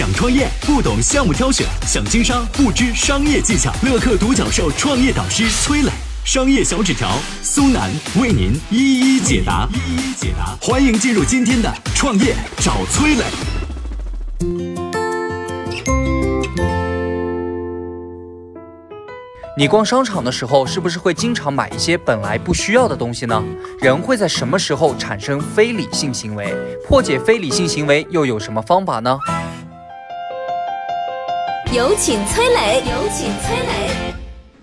想创业不懂项目挑选，想经商不知商业技巧。乐客独角兽创业导师崔磊，商业小纸条苏南为您一一解答。一一解答，欢迎进入今天的创业找崔磊。你逛商场的时候，是不是会经常买一些本来不需要的东西呢？人会在什么时候产生非理性行为？破解非理性行为又有什么方法呢？有请崔磊，有请崔磊。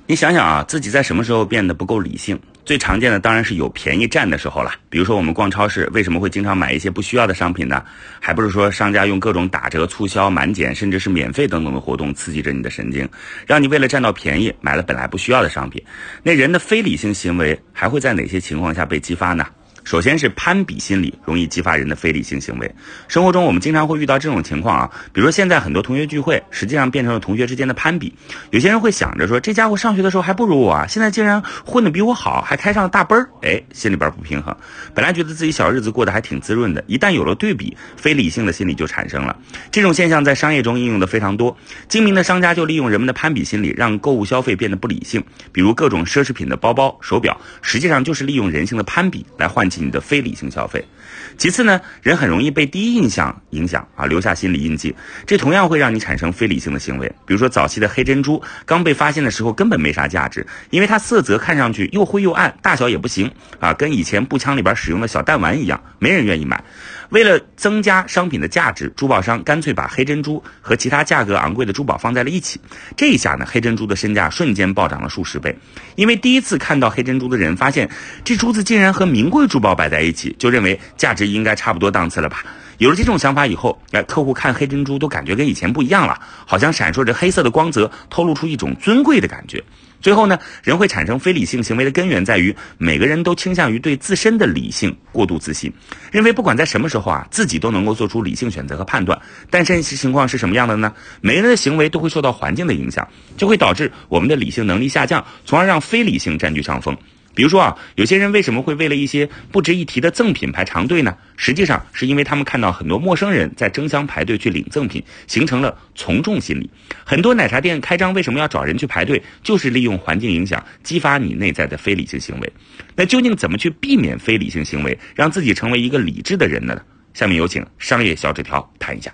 你想想啊，自己在什么时候变得不够理性？最常见的当然是有便宜占的时候了。比如说我们逛超市，为什么会经常买一些不需要的商品呢？还不是说商家用各种打折、促销、满减，甚至是免费等等的活动刺激着你的神经，让你为了占到便宜买了本来不需要的商品。那人的非理性行为还会在哪些情况下被激发呢？首先是攀比心理容易激发人的非理性行为。生活中我们经常会遇到这种情况啊，比如说现在很多同学聚会，实际上变成了同学之间的攀比。有些人会想着说，这家伙上学的时候还不如我啊，现在竟然混得比我好，还开上了大奔儿，哎，心里边不平衡。本来觉得自己小日子过得还挺滋润的，一旦有了对比，非理性的心理就产生了。这种现象在商业中应用的非常多。精明的商家就利用人们的攀比心理，让购物消费变得不理性。比如各种奢侈品的包包、手表，实际上就是利用人性的攀比来唤起。你的非理性消费，其次呢，人很容易被第一印象影响啊，留下心理印记，这同样会让你产生非理性的行为。比如说早期的黑珍珠刚被发现的时候根本没啥价值，因为它色泽看上去又灰又暗，大小也不行啊，跟以前步枪里边使用的小弹丸一样，没人愿意买。为了增加商品的价值，珠宝商干脆把黑珍珠和其他价格昂贵的珠宝放在了一起。这一下呢，黑珍珠的身价瞬间暴涨了数十倍。因为第一次看到黑珍珠的人发现，这珠子竟然和名贵珠宝摆在一起，就认为价值应该差不多档次了吧。有了这种想法以后，哎，客户看黑珍珠都感觉跟以前不一样了，好像闪烁着黑色的光泽，透露出一种尊贵的感觉。最后呢，人会产生非理性行为的根源在于，每个人都倾向于对自身的理性过度自信，认为不管在什么时候啊，自己都能够做出理性选择和判断。但现实情况是什么样的呢？每个人的行为都会受到环境的影响，就会导致我们的理性能力下降，从而让非理性占据上风。比如说啊，有些人为什么会为了一些不值一提的赠品排长队呢？实际上是因为他们看到很多陌生人在争相排队去领赠品，形成了从众心理。很多奶茶店开张为什么要找人去排队？就是利用环境影响，激发你内在的非理性行为。那究竟怎么去避免非理性行为，让自己成为一个理智的人呢？下面有请商业小纸条谈一下。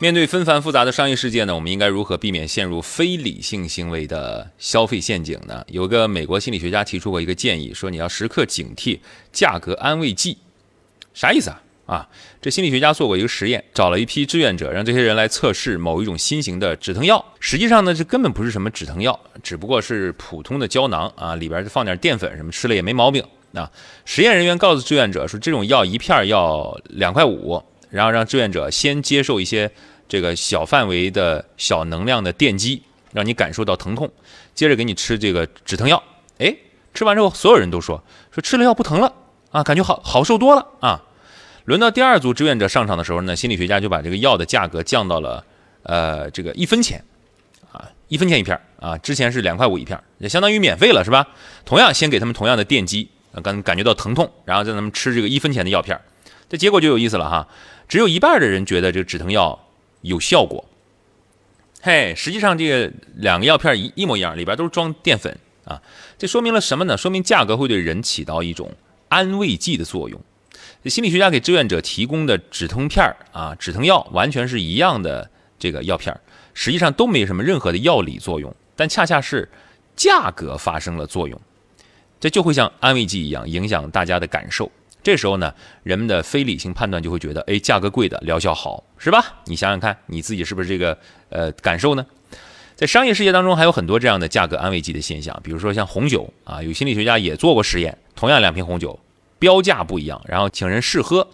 面对纷繁复杂的商业世界呢，我们应该如何避免陷入非理性行为的消费陷阱呢？有个美国心理学家提出过一个建议，说你要时刻警惕价格安慰剂，啥意思啊？啊，这心理学家做过一个实验，找了一批志愿者，让这些人来测试某一种新型的止疼药。实际上呢，这根本不是什么止疼药，只不过是普通的胶囊啊，里边就放点淀粉什么，吃了也没毛病。啊，实验人员告诉志愿者说，这种药一片要两块五，然后让志愿者先接受一些。这个小范围的小能量的电击，让你感受到疼痛，接着给你吃这个止疼药。哎，吃完之后，所有人都说说吃了药不疼了啊，感觉好好受多了啊。轮到第二组志愿者上场的时候呢，心理学家就把这个药的价格降到了呃这个一分钱啊，一分钱一片啊，之前是两块五一片，也相当于免费了是吧？同样先给他们同样的电击，感感觉到疼痛，然后让他们吃这个一分钱的药片，这结果就有意思了哈，只有一半的人觉得这个止疼药。有效果，嘿，实际上这个两个药片一一模一样，里边都是装淀粉啊，这说明了什么呢？说明价格会对人起到一种安慰剂的作用。心理学家给志愿者提供的止疼片啊，止疼药完全是一样的这个药片，实际上都没什么任何的药理作用，但恰恰是价格发生了作用，这就会像安慰剂一样影响大家的感受。这时候呢，人们的非理性判断就会觉得，哎，价格贵的疗效好，是吧？你想想看，你自己是不是这个呃感受呢？在商业世界当中，还有很多这样的价格安慰剂的现象，比如说像红酒啊，有心理学家也做过实验，同样两瓶红酒，标价不一样，然后请人试喝，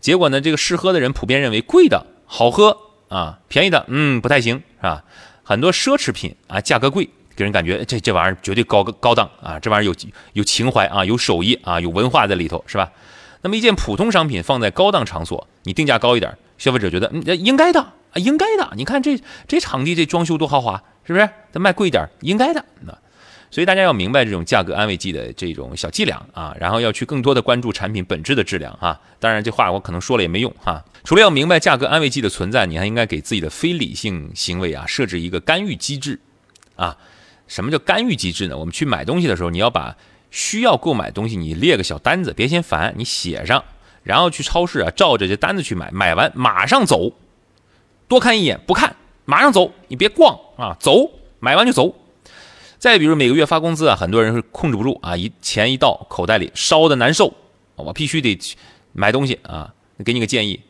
结果呢，这个试喝的人普遍认为贵的好喝啊，便宜的嗯不太行是吧？很多奢侈品啊价格贵，给人感觉这这玩意儿绝对高高档啊，这玩意儿有有情怀啊，有手艺啊，有文化在里头是吧？那么一件普通商品放在高档场所，你定价高一点，消费者觉得嗯应该的啊应该的，你看这这场地这装修多豪华，是不是？它卖贵一点应该的那。所以大家要明白这种价格安慰剂的这种小伎俩啊，然后要去更多的关注产品本质的质量啊。当然这话我可能说了也没用哈。除了要明白价格安慰剂的存在，你还应该给自己的非理性行为啊设置一个干预机制啊。什么叫干预机制呢？我们去买东西的时候，你要把需要购买东西你列个小单子，别嫌烦，你写上，然后去超市啊照着这单子去买，买完马上走，多看一眼不看马上走，你别逛啊，走，买完就走。再比如每个月发工资啊，很多人是控制不住啊，一钱一到口袋里烧的难受，我必须得买东西啊。给你个建议，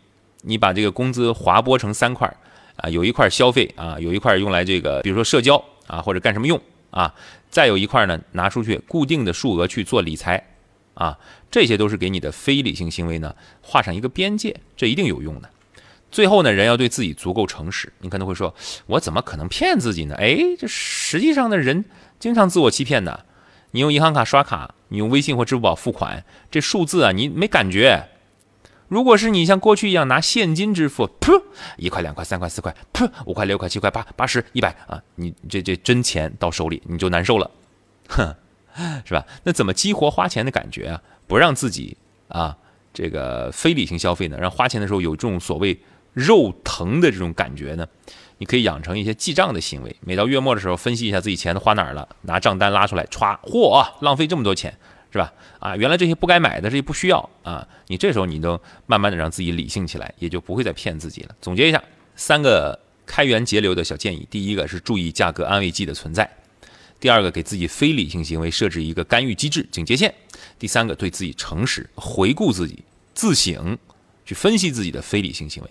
你把这个工资划拨成三块啊，有一块消费啊，有一块用来这个，比如说社交啊，或者干什么用啊，再有一块呢拿出去固定的数额去做理财啊，这些都是给你的非理性行为呢画上一个边界，这一定有用的。最后呢，人要对自己足够诚实。你可能会说，我怎么可能骗自己呢？哎，这实际上呢人经常自我欺骗的。你用银行卡刷卡，你用微信或支付宝付款，这数字啊，你没感觉。如果是你像过去一样拿现金支付，噗，一块、两块、三块、四块，噗，五块、六块、七块、八、八十、一百啊，你这这真钱到手里你就难受了，哼，是吧？那怎么激活花钱的感觉啊？不让自己啊这个非理性消费呢？让花钱的时候有这种所谓。肉疼的这种感觉呢，你可以养成一些记账的行为。每到月末的时候，分析一下自己钱都花哪儿了，拿账单拉出来，歘，嚯，浪费这么多钱，是吧？啊，原来这些不该买的，这些不需要啊。你这时候你都慢慢的让自己理性起来，也就不会再骗自己了。总结一下，三个开源节流的小建议：第一个是注意价格安慰剂的存在；第二个给自己非理性行为设置一个干预机制警戒线；第三个对自己诚实，回顾自己，自省，去分析自己的非理性行为。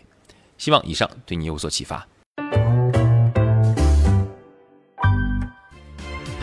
希望以上对你有所启发。